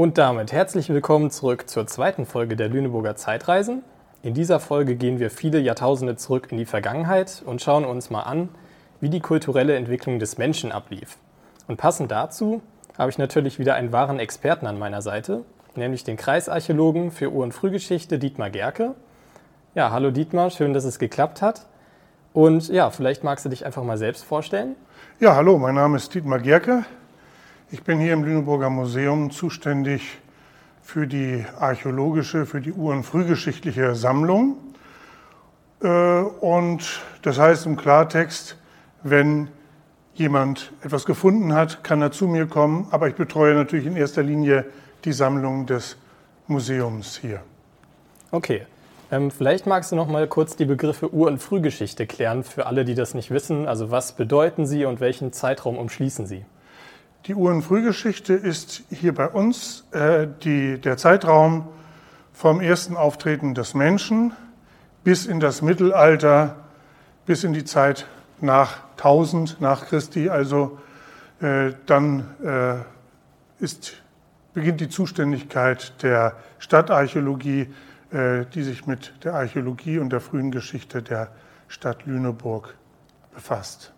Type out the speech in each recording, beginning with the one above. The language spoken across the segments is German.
Und damit herzlich willkommen zurück zur zweiten Folge der Lüneburger Zeitreisen. In dieser Folge gehen wir viele Jahrtausende zurück in die Vergangenheit und schauen uns mal an, wie die kulturelle Entwicklung des Menschen ablief. Und passend dazu habe ich natürlich wieder einen wahren Experten an meiner Seite, nämlich den Kreisarchäologen für Ur- und Frühgeschichte Dietmar Gerke. Ja, hallo Dietmar, schön, dass es geklappt hat. Und ja, vielleicht magst du dich einfach mal selbst vorstellen. Ja, hallo, mein Name ist Dietmar Gerke. Ich bin hier im Lüneburger Museum zuständig für die archäologische, für die ur- und frühgeschichtliche Sammlung. Äh, und das heißt im Klartext, wenn jemand etwas gefunden hat, kann er zu mir kommen, aber ich betreue natürlich in erster Linie die Sammlung des Museums hier. Okay, ähm, vielleicht magst du noch mal kurz die Begriffe Ur- und Frühgeschichte klären für alle, die das nicht wissen. Also was bedeuten sie und welchen Zeitraum umschließen sie? Die Ur- und Frühgeschichte ist hier bei uns äh, die, der Zeitraum vom ersten Auftreten des Menschen bis in das Mittelalter, bis in die Zeit nach 1000 nach Christi. Also äh, dann äh, ist, beginnt die Zuständigkeit der Stadtarchäologie, äh, die sich mit der Archäologie und der frühen Geschichte der Stadt Lüneburg befasst.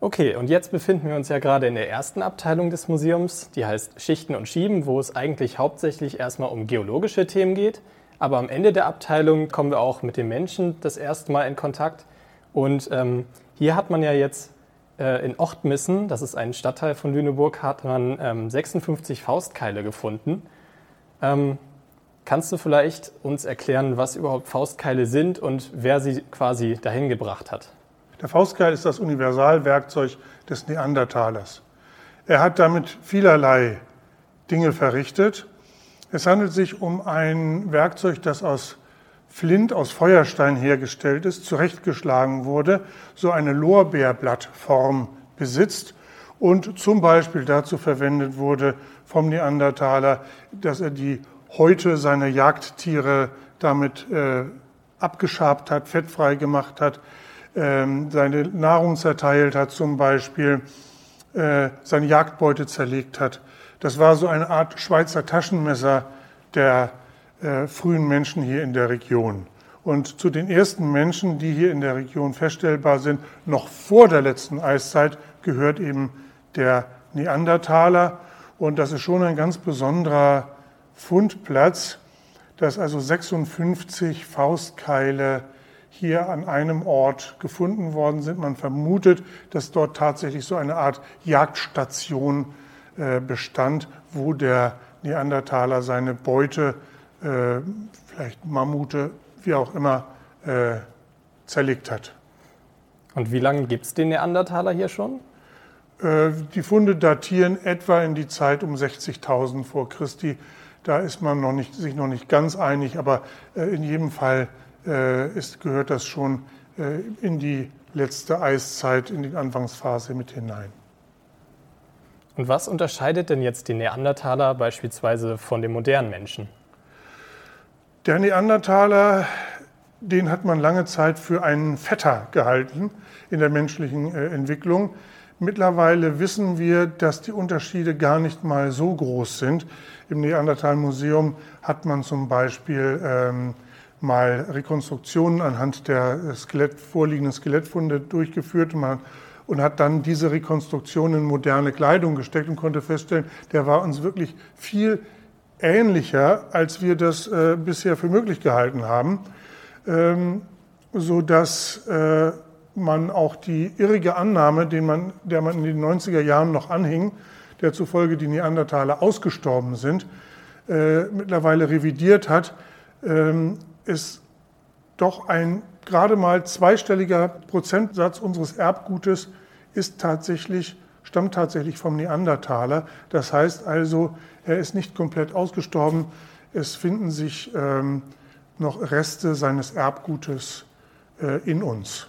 Okay, und jetzt befinden wir uns ja gerade in der ersten Abteilung des Museums, die heißt Schichten und Schieben, wo es eigentlich hauptsächlich erstmal um geologische Themen geht. Aber am Ende der Abteilung kommen wir auch mit den Menschen das erste Mal in Kontakt. Und ähm, hier hat man ja jetzt äh, in Ochtmissen, das ist ein Stadtteil von Lüneburg, hat man ähm, 56 Faustkeile gefunden. Ähm, kannst du vielleicht uns erklären, was überhaupt Faustkeile sind und wer sie quasi dahin gebracht hat? Der Faustkeil ist das Universalwerkzeug des Neandertalers. Er hat damit vielerlei Dinge verrichtet. Es handelt sich um ein Werkzeug, das aus Flint, aus Feuerstein hergestellt ist, zurechtgeschlagen wurde, so eine Lorbeerblattform besitzt und zum Beispiel dazu verwendet wurde vom Neandertaler, dass er die Häute seiner Jagdtiere damit äh, abgeschabt hat, fettfrei gemacht hat, seine Nahrung zerteilt hat, zum Beispiel äh, seine Jagdbeute zerlegt hat. Das war so eine Art Schweizer Taschenmesser der äh, frühen Menschen hier in der Region. Und zu den ersten Menschen, die hier in der Region feststellbar sind, noch vor der letzten Eiszeit, gehört eben der Neandertaler. Und das ist schon ein ganz besonderer Fundplatz, dass also 56 Faustkeile hier an einem Ort gefunden worden sind. Man vermutet, dass dort tatsächlich so eine Art Jagdstation äh, bestand, wo der Neandertaler seine Beute, äh, vielleicht Mammute, wie auch immer, äh, zerlegt hat. Und wie lange gibt es den Neandertaler hier schon? Die Funde datieren etwa in die Zeit um 60.000 vor Christi. Da ist man noch nicht, sich noch nicht ganz einig, aber in jedem Fall äh, ist, gehört das schon äh, in die letzte Eiszeit, in die Anfangsphase mit hinein. Und was unterscheidet denn jetzt den Neandertaler beispielsweise von dem modernen Menschen? Der Neandertaler, den hat man lange Zeit für einen Vetter gehalten in der menschlichen äh, Entwicklung. Mittlerweile wissen wir, dass die Unterschiede gar nicht mal so groß sind. Im Neandertal-Museum hat man zum Beispiel ähm, mal Rekonstruktionen anhand der Skelett, vorliegenden Skelettfunde durchgeführt und, hat dann diese Rekonstruktionen in moderne Kleidung gesteckt und konnte feststellen, der war uns wirklich viel ähnlicher, als wir das äh, bisher für möglich gehalten haben, ähm, so dass äh, man auch die irrige Annahme, den man, der man in den 90er Jahren noch anhing, der zufolge die Neandertaler ausgestorben sind, äh, mittlerweile revidiert hat. Ähm, ist doch ein gerade mal zweistelliger Prozentsatz unseres Erbgutes ist tatsächlich, stammt tatsächlich vom Neandertaler. Das heißt also, er ist nicht komplett ausgestorben. Es finden sich ähm, noch Reste seines Erbgutes äh, in uns.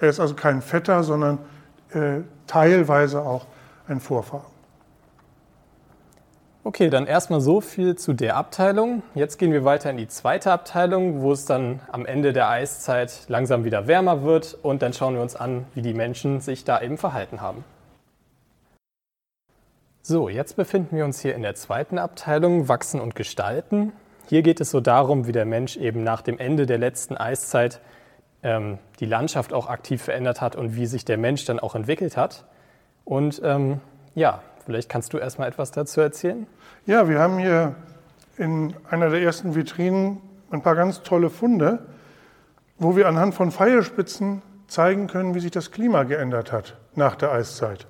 Er ist also kein Vetter, sondern äh, teilweise auch ein Vorfahr. Okay, dann erstmal so viel zu der Abteilung. Jetzt gehen wir weiter in die zweite Abteilung, wo es dann am Ende der Eiszeit langsam wieder wärmer wird und dann schauen wir uns an, wie die Menschen sich da eben verhalten haben. So, jetzt befinden wir uns hier in der zweiten Abteilung Wachsen und Gestalten. Hier geht es so darum, wie der Mensch eben nach dem Ende der letzten Eiszeit ähm, die Landschaft auch aktiv verändert hat und wie sich der Mensch dann auch entwickelt hat. Und ähm, ja, vielleicht kannst du erstmal etwas dazu erzählen. Ja, wir haben hier in einer der ersten Vitrinen ein paar ganz tolle Funde, wo wir anhand von Pfeilspitzen zeigen können, wie sich das Klima geändert hat nach der Eiszeit.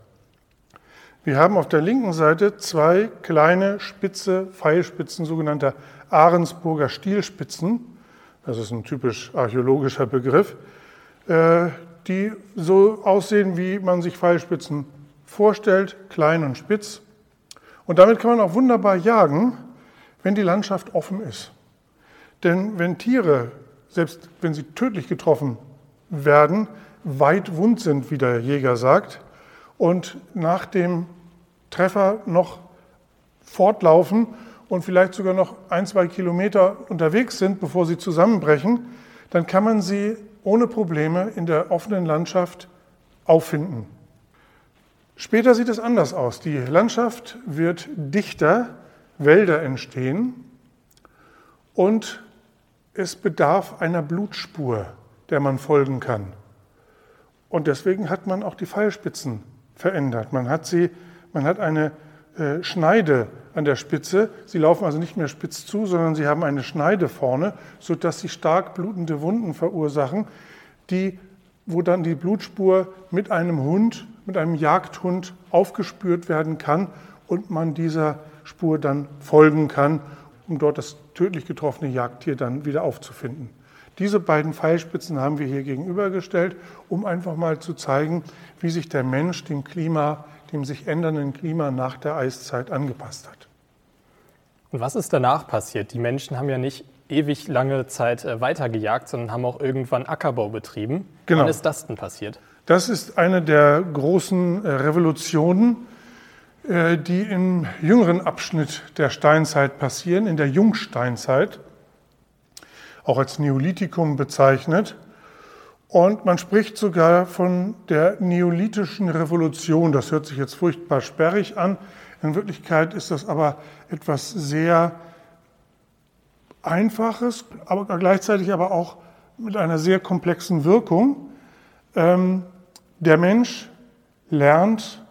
Wir haben auf der linken Seite zwei kleine spitze Pfeilspitzen, sogenannte Ahrensburger Stielspitzen. Das ist ein typisch archäologischer Begriff, äh, die so aussehen, wie man sich Pfeilspitzen vorstellt, klein und spitz. Und damit kann man auch wunderbar jagen, wenn die Landschaft offen ist. Denn wenn Tiere, selbst wenn sie tödlich getroffen werden, weit wund sind, wie der Jäger sagt, und nach dem Treffer noch fortlaufen und vielleicht sogar noch ein, zwei Kilometer unterwegs sind, bevor sie zusammenbrechen, dann kann man sie ohne Probleme in der offenen Landschaft auffinden. Später sieht es anders aus. Die Landschaft wird dichter, Wälder entstehen und es bedarf einer Blutspur, der man folgen kann. Und deswegen hat man auch die Pfeilspitzen verändert. Man hat, sie, man hat eine äh, Schneide an der Spitze. Sie laufen also nicht mehr spitz zu, sondern sie haben eine Schneide vorne, sodass sie stark blutende Wunden verursachen, die, wo dann die Blutspur mit einem Hund, mit einem Jagdhund aufgespürt werden kann und man dieser Spur dann folgen kann, um dort das tödlich getroffene Jagdtier dann wieder aufzufinden. Diese beiden Pfeilspitzen haben wir hier gegenübergestellt, um einfach mal zu zeigen, wie sich der Mensch dem Klima, dem sich ändernden Klima nach der Eiszeit angepasst hat. Und was ist danach passiert? Die Menschen haben ja nicht ewig lange Zeit äh, weitergejagt, sondern haben auch irgendwann Ackerbau betrieben. Genau. Wann ist das denn passiert? Das ist eine der großen äh, Revolutionen, äh, die im jüngeren Abschnitt der Steinzeit passieren, in der Jungsteinzeit auch als Neolithikum bezeichnet. Und man spricht sogar von der neolithischen Revolution. Das hört sich jetzt furchtbar sperrig an. In Wirklichkeit ist das aber etwas sehr Einfaches, aber gleichzeitig aber auch mit einer sehr komplexen Wirkung. Ähm, der Mensch lernt,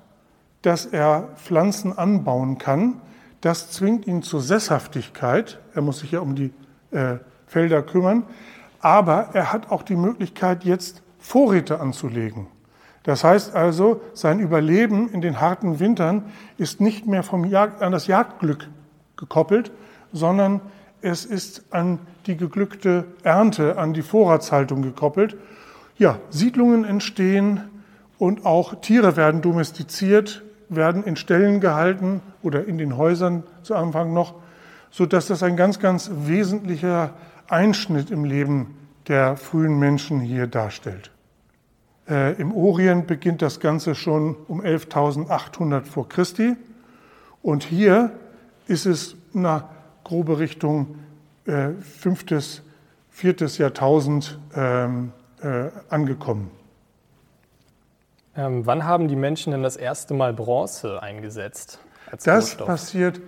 dass er Pflanzen anbauen kann. Das zwingt ihn zur Sesshaftigkeit. Er muss sich ja um die äh, Felder kümmern. Aber er hat auch die Möglichkeit, jetzt Vorräte anzulegen. Das heißt also, sein Überleben in den harten Wintern ist nicht mehr vom Jagd, an das Jagdglück gekoppelt, sondern es ist an die geglückte Ernte, an die Vorratshaltung gekoppelt. Ja, Siedlungen entstehen und auch Tiere werden domestiziert, werden in Ställen gehalten oder in den Häusern zu Anfang noch, sodass das ein ganz, ganz wesentlicher Einschnitt im Leben der frühen Menschen hier darstellt. Äh, Im Orient beginnt das Ganze schon um 11.800 vor Christi und hier ist es eine grobe Richtung äh, fünftes, viertes Jahrtausend ähm, äh, angekommen. Ähm, wann haben die Menschen denn das erste Mal Bronze eingesetzt? das Rohstoff? passiert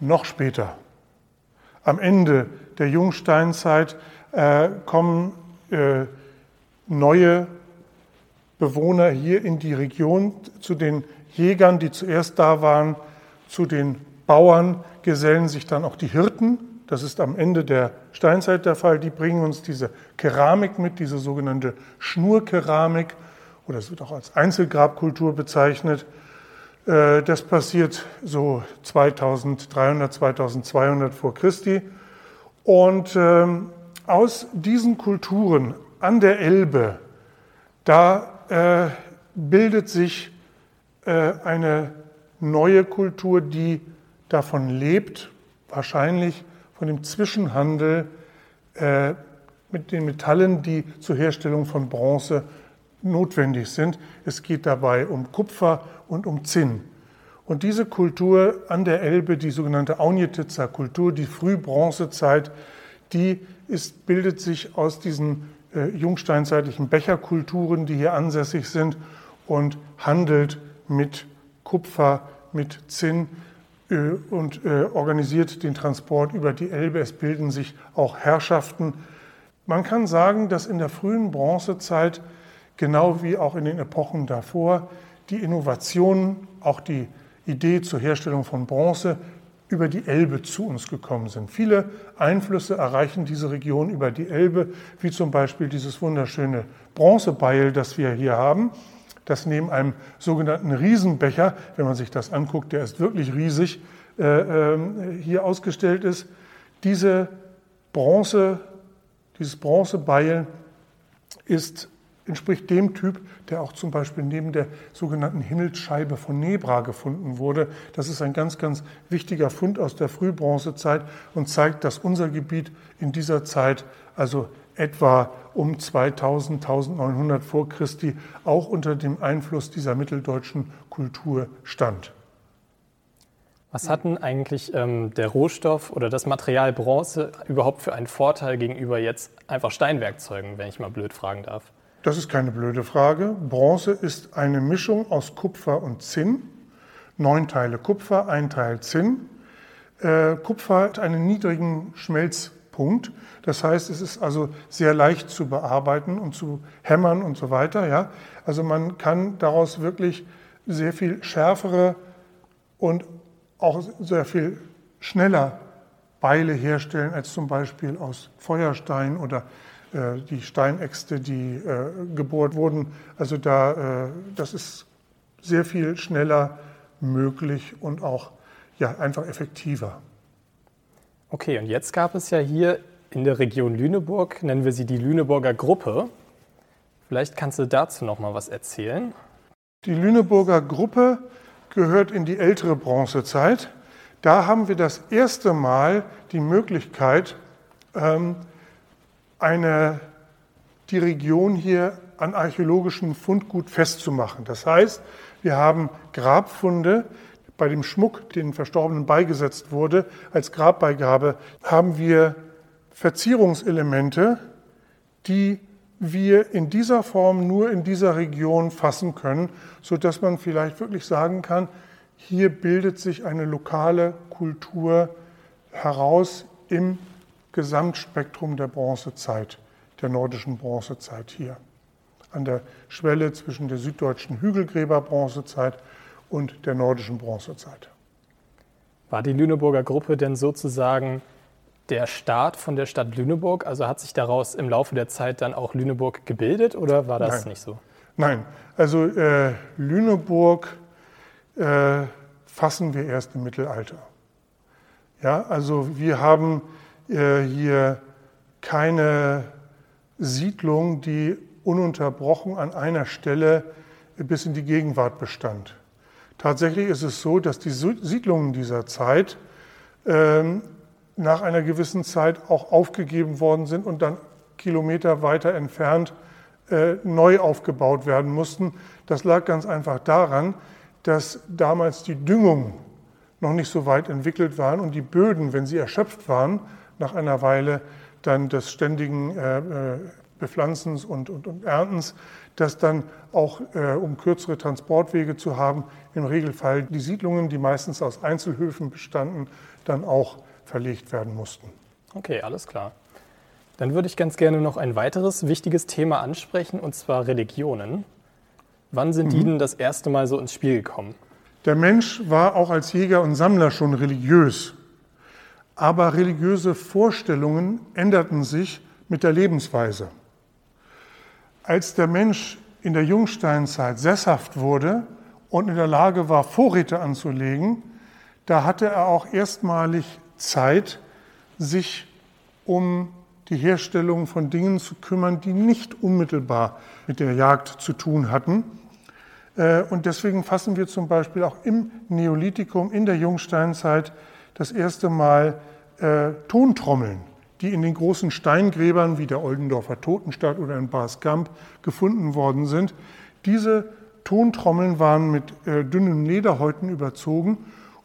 noch später. Am Ende der Jungsteinzeit äh, kommen äh, neue Bewohner hier in die Region, zu den Jägern, die zuerst da waren, zu den Bauern gesellen sich dann auch die Hirten. Das ist am Ende der Steinzeit der Fall. Die bringen uns diese Keramik mit, diese sogenannte Schnurkeramik, oder es wird auch als Einzelgrabkultur bezeichnet. Äh, das passiert so 2300, 2200 vor Christi. Und ähm, aus diesen Kulturen an der Elbe, da äh, bildet sich äh, eine neue Kultur, die davon lebt, wahrscheinlich von dem Zwischenhandel äh, mit den Metallen, die zur Herstellung von Bronze notwendig sind. Es geht dabei um Kupfer und um Zinn. Und diese Kultur an der Elbe, die sogenannte Aunjetitzer Kultur, die Frühbronzezeit, die ist, bildet sich aus diesen äh, jungsteinzeitlichen Becherkulturen, die hier ansässig sind und handelt mit Kupfer, mit Zinn und äh, organisiert den Transport über die Elbe. Es bilden sich auch Herrschaften. Man kann sagen, dass in der frühen Bronzezeit, genau wie auch in den Epochen davor, die Innovationen, auch die Idee zur Herstellung von Bronze über die Elbe zu uns gekommen sind. Viele Einflüsse erreichen diese Region über die Elbe, wie zum Beispiel dieses wunderschöne Bronzebeil, das wir hier haben, das neben einem sogenannten Riesenbecher, wenn man sich das anguckt, der ist wirklich riesig, äh, äh, hier ausgestellt ist. Diese Bronze, dieses Bronzebeil ist entspricht dem Typ, der auch zum Beispiel neben der sogenannten Himmelsscheibe von Nebra gefunden wurde. Das ist ein ganz, ganz wichtiger Fund aus der Frühbronzezeit und zeigt, dass unser Gebiet in dieser Zeit, also etwa um 2000, 1900 vor Christi, auch unter dem Einfluss dieser mitteldeutschen Kultur stand. Was hat denn eigentlich ähm, der Rohstoff oder das Material Bronze überhaupt für einen Vorteil gegenüber jetzt einfach Steinwerkzeugen, wenn ich mal blöd fragen darf? Das ist keine blöde Frage. Bronze ist eine Mischung aus Kupfer und Zinn. Neun Teile Kupfer, ein Teil Zinn. Äh, Kupfer hat einen niedrigen Schmelzpunkt. Das heißt, es ist also sehr leicht zu bearbeiten und zu hämmern und so weiter. Ja? Also man kann daraus wirklich sehr viel schärfere und auch sehr viel schneller Beile herstellen als zum Beispiel aus Feuerstein oder äh, die Steinäxte, die äh, gebohrt wurden. Also da, äh, das ist sehr viel schneller möglich und auch ja, einfach effektiver. Okay, und jetzt gab es ja hier in der Region Lüneburg, nennen wir sie die Lüneburger Gruppe. Vielleicht kannst du dazu noch mal was erzählen. Die Lüneburger Gruppe gehört in die ältere Bronzezeit. Da haben wir das erste Mal die Möglichkeit, ähm, eine, die Region hier an archäologischem Fundgut festzumachen. Das heißt, wir haben Grabfunde, bei dem Schmuck, den Verstorbenen beigesetzt wurde, als Grabbeigabe, haben wir Verzierungselemente, die wir in dieser Form nur in dieser Region fassen können, sodass man vielleicht wirklich sagen kann, hier bildet sich eine lokale Kultur heraus im Gesamtspektrum der Bronzezeit, der nordischen Bronzezeit hier. An der Schwelle zwischen der süddeutschen Hügelgräber-Bronzezeit und der nordischen Bronzezeit. War die Lüneburger Gruppe denn sozusagen der Start von der Stadt Lüneburg? Also hat sich daraus im Laufe der Zeit dann auch Lüneburg gebildet oder war das Nein. nicht so? Nein, also äh, Lüneburg äh, fassen wir erst im Mittelalter. Ja, also wir haben äh, hier keine Siedlung, die ununterbrochen an einer Stelle bis in die Gegenwart bestand. Tatsächlich ist es so, dass die Siedlungen dieser Zeit ähm, nach einer gewissen Zeit auch aufgegeben worden sind und dann Kilometer weiter entfernt äh, neu aufgebaut werden mussten. Das lag ganz einfach daran, dass damals die Düngung noch nicht so weit entwickelt waren und die Böden, wenn sie erschöpft waren, nach einer Weile dann des ständigen äh, äh, Bepflanzens und, und, und, Erntens, dass dann auch, äh, um kürzere Transportwege zu haben, im Regelfall die Siedlungen, die meistens aus Einzelhöfen bestanden, dann auch verlegt werden mussten. Okay, alles klar. Dann würde ich ganz gerne noch ein weiteres wichtiges Thema ansprechen, und zwar Religionen. Wann sind mhm. die denn das erste Mal so ins Spiel gekommen? Der Mensch war auch als Jäger und Sammler schon religiös. Aber religiöse Vorstellungen änderten sich mit der Lebensweise. Als der Mensch in der Jungsteinzeit sesshaft wurde und in der Lage war, Vorräte anzulegen, da hatte er auch erstmalig Zeit, sich um die Herstellung von Dingen zu kümmern, die nicht unmittelbar mit der Jagd zu tun hatten. Äh, und deswegen fassen wir zum Beispiel auch im Neolithikum, in der Jungsteinzeit, das erste Mal äh, Tontrommeln, die in den großen Steingräbern wie der Oldendorfer Totenstadt oder in Baskamp gefunden worden sind. Diese Tontrommeln waren mit äh, dünnen Lederhäuten überzogen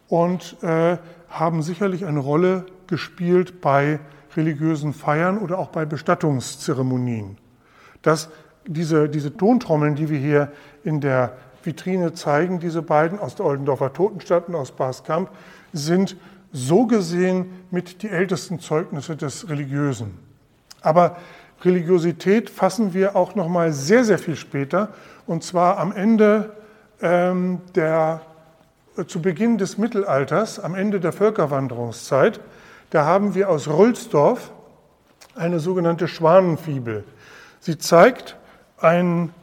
und äh, haben sicherlich eine Rolle gespielt bei religiösen Feiern oder auch bei Bestattungszeremonien. Das, diese, diese Tontrommeln, die wir hier in der Vitrine zeigen, diese beiden aus der Oldendorfer Totenstadt und aus Baskamp, sind so gesehen mit die ältesten Zeugnisse des Religiösen. Aber Religiosität fassen wir auch noch mal sehr, sehr viel später, und zwar am Ende ähm, der, äh, zu Beginn des Mittelalters, am Ende der Völkerwanderungszeit. Da haben wir aus Rülsdorf eine sogenannte Schwanenfibel. Sie zeigt einen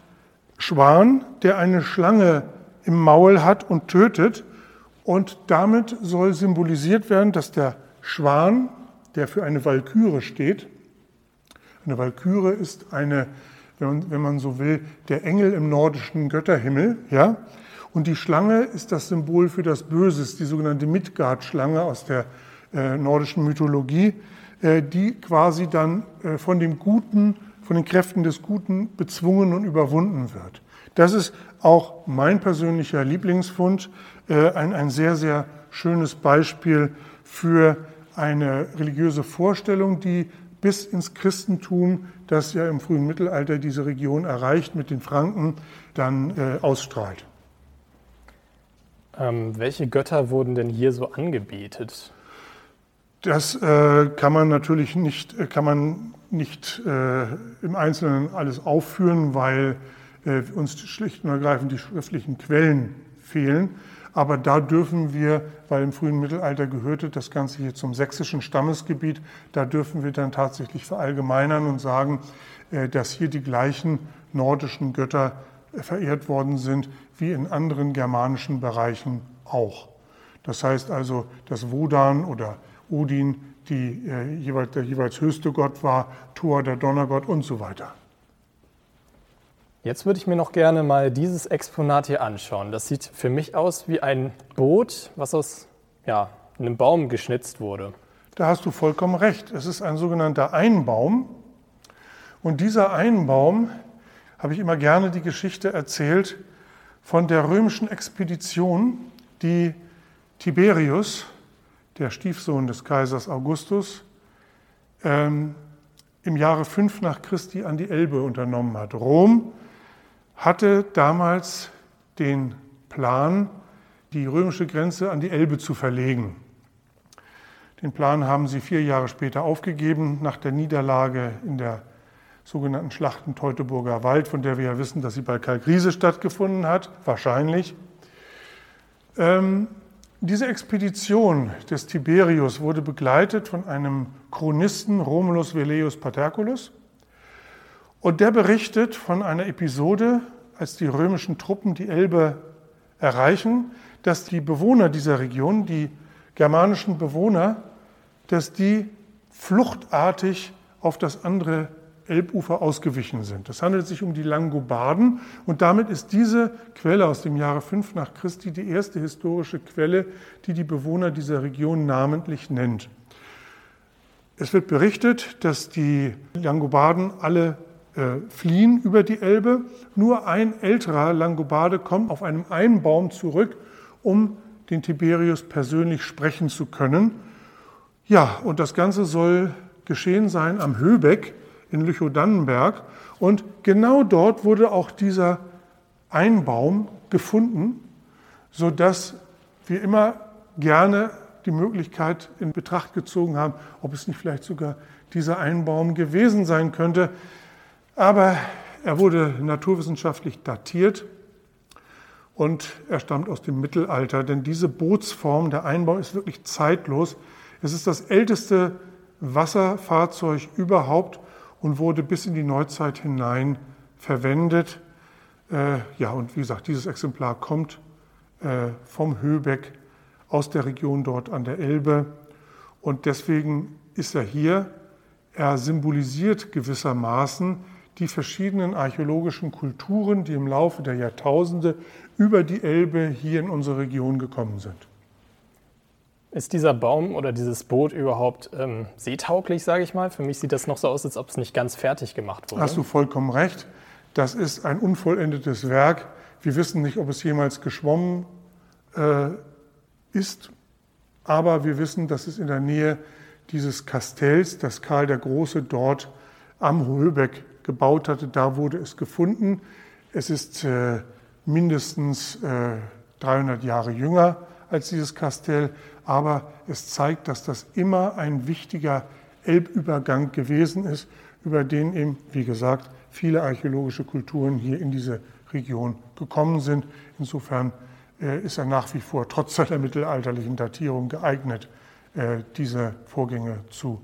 Schwan, der eine Schlange im Maul hat und tötet. Und damit soll symbolisiert werden, dass der Schwan, der für eine Walküre steht, eine Walküre ist eine, wenn man, wenn man so will, der Engel im nordischen Götterhimmel, ja. Und die Schlange ist das Symbol für das Böse, die sogenannte Midgard-Schlange aus der äh, nordischen Mythologie, äh, die quasi dann äh, von dem Guten, von den Kräften des Guten bezwungen und überwunden wird. Das ist auch mein persönlicher Lieblingsfund, äh, ein, ein sehr, sehr schönes Beispiel für eine religiöse Vorstellung, die bis ins Christentum, das ja im frühen Mittelalter diese Region erreicht mit den Franken, dann äh, ausstrahlt. Ähm, welche Götter wurden denn hier so angebetet? Das äh, kann man natürlich nicht, äh, kann man nicht äh, im Einzelnen alles aufführen, weil uns schlicht und ergreifend die schriftlichen Quellen fehlen. Aber da dürfen wir, weil im frühen Mittelalter gehörte das Ganze hier zum sächsischen Stammesgebiet, da dürfen wir dann tatsächlich verallgemeinern und sagen, äh, dass hier die gleichen nordischen Götter äh, verehrt worden sind wie in anderen germanischen Bereichen auch. Das heißt also, dass Wodan oder Odin die, äh, jeweils, der jeweils höchste Gott war, Thor der Donnergott und so weiter. Jetzt würde ich mir noch gerne mal dieses Exponat hier anschauen. Das sieht für mich aus wie ein Boot, was aus ja, einem Baum geschnitzt wurde. Da hast du vollkommen recht. Es ist ein sogenannter Einbaum. Und dieser Einbaum habe ich immer gerne die Geschichte erzählt von der römischen Expedition, die Tiberius, der Stiefsohn des Kaisers Augustus, ähm, im Jahre 5 nach Christi an die Elbe unternommen hat. Rom hatte damals den Plan, die römische Grenze an die Elbe zu verlegen. Den Plan haben sie vier Jahre später aufgegeben, nach der Niederlage in der sogenannten Schlachten Teutoburger Wald, von der wir ja wissen, dass sie bei Kalkriese stattgefunden hat, wahrscheinlich. Ähm, diese Expedition des Tiberius wurde begleitet von einem Chronisten Romulus Velleius Paterculus und der berichtet von einer Episode, als die römischen Truppen die Elbe erreichen, dass die Bewohner dieser Region, die germanischen Bewohner, dass die fluchtartig auf das andere Elbufer ausgewichen sind. Es handelt sich um die Langobarden und damit ist diese Quelle aus dem Jahre 5 nach Christi die erste historische Quelle, die die Bewohner dieser Region namentlich nennt. Es wird berichtet, dass die Langobarden alle fliehen über die Elbe. Nur ein älterer Langobarde kommt auf einem Einbaum zurück, um den Tiberius persönlich sprechen zu können. Ja, und das Ganze soll geschehen sein am Höbeck in Lüchow-Dannenberg. Und genau dort wurde auch dieser Einbaum gefunden, sodass wir immer gerne die Möglichkeit in Betracht gezogen haben, ob es nicht vielleicht sogar dieser Einbaum gewesen sein könnte. Aber er wurde naturwissenschaftlich datiert und er stammt aus dem Mittelalter, denn diese Bootsform, der Einbau ist wirklich zeitlos. Es ist das älteste Wasserfahrzeug überhaupt und wurde bis in die Neuzeit hinein verwendet. Äh, ja, und wie gesagt, dieses Exemplar kommt äh, vom Höbeck aus der Region dort an der Elbe und deswegen ist er hier. Er symbolisiert gewissermaßen die verschiedenen archäologischen Kulturen, die im Laufe der Jahrtausende über die Elbe hier in unsere Region gekommen sind. Ist dieser Baum oder dieses Boot überhaupt ähm, seetauglich, sage ich mal? Für mich sieht das noch so aus, als ob es nicht ganz fertig gemacht wurde. Hast du vollkommen recht. Das ist ein unvollendetes Werk. Wir wissen nicht, ob es jemals geschwommen äh, ist, aber wir wissen, dass es in der Nähe dieses Kastells, das Karl der Große dort am Höbeck gebaut hatte, da wurde es gefunden. Es ist äh, mindestens äh, 300 Jahre jünger als dieses Kastell, aber es zeigt, dass das immer ein wichtiger Elbübergang gewesen ist, über den eben, wie gesagt, viele archäologische Kulturen hier in diese Region gekommen sind. Insofern äh, ist er nach wie vor trotz seiner mittelalterlichen Datierung geeignet, äh, diese Vorgänge zu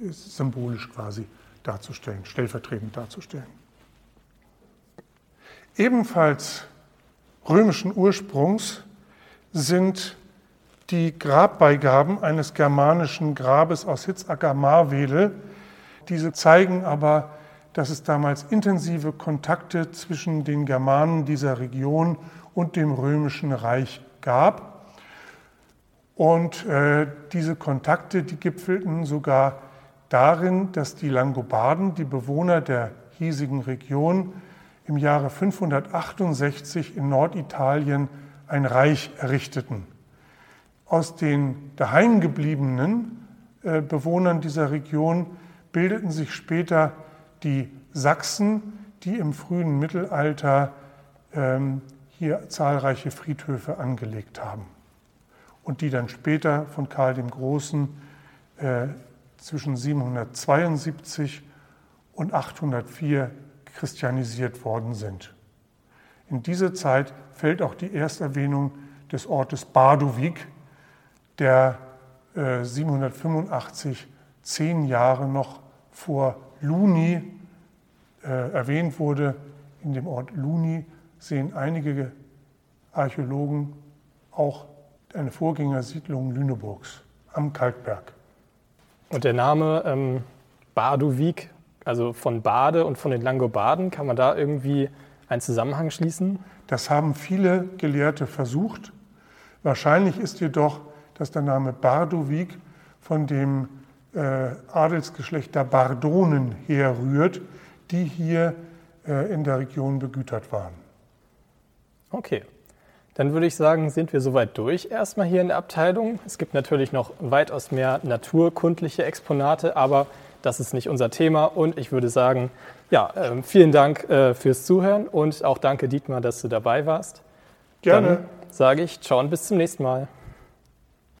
äh, symbolisch quasi darzustellen, stellvertretend darzustellen. Ebenfalls römischen Ursprungs sind die Grabbeigaben eines germanischen Grabes aus Hitzacker-Marwedel. Diese zeigen aber, dass es damals intensive Kontakte zwischen den Germanen dieser Region und dem römischen Reich gab. Und äh, diese Kontakte, die gipfelten sogar darin, dass die Langobarden, die Bewohner der hiesigen Region, im Jahre 568 in Norditalien ein Reich errichteten. Aus den daheimgebliebenen äh, Bewohnern dieser Region bildeten sich später die Sachsen, die im frühen Mittelalter ähm, hier zahlreiche Friedhöfe angelegt haben und die dann später von Karl dem Großen äh, zwischen 772 und 804 christianisiert worden sind. In diese Zeit fällt auch die Ersterwähnung des Ortes Bardowik, der äh, 785 zehn Jahre noch vor Luni äh, erwähnt wurde. In dem Ort Luni sehen einige Archäologen auch eine Vorgängersiedlung Lüneburgs am Kalkberg. Und der Name ähm, Bardowik, also von Bade und von den Langobarden, kann man da irgendwie einen Zusammenhang schließen? Das haben viele Gelehrte versucht. Wahrscheinlich ist jedoch, dass der Name Bardowik von dem äh, Adelsgeschlecht der Bardonen herrührt, die hier äh, in der Region begütert waren. Okay. Dann würde ich sagen, sind wir soweit durch erstmal hier in der Abteilung. Es gibt natürlich noch weitaus mehr naturkundliche Exponate, aber das ist nicht unser Thema. Und ich würde sagen, ja, äh, vielen Dank äh, fürs Zuhören und auch danke Dietmar, dass du dabei warst. Gerne. Dann sage ich, ciao und bis zum nächsten Mal.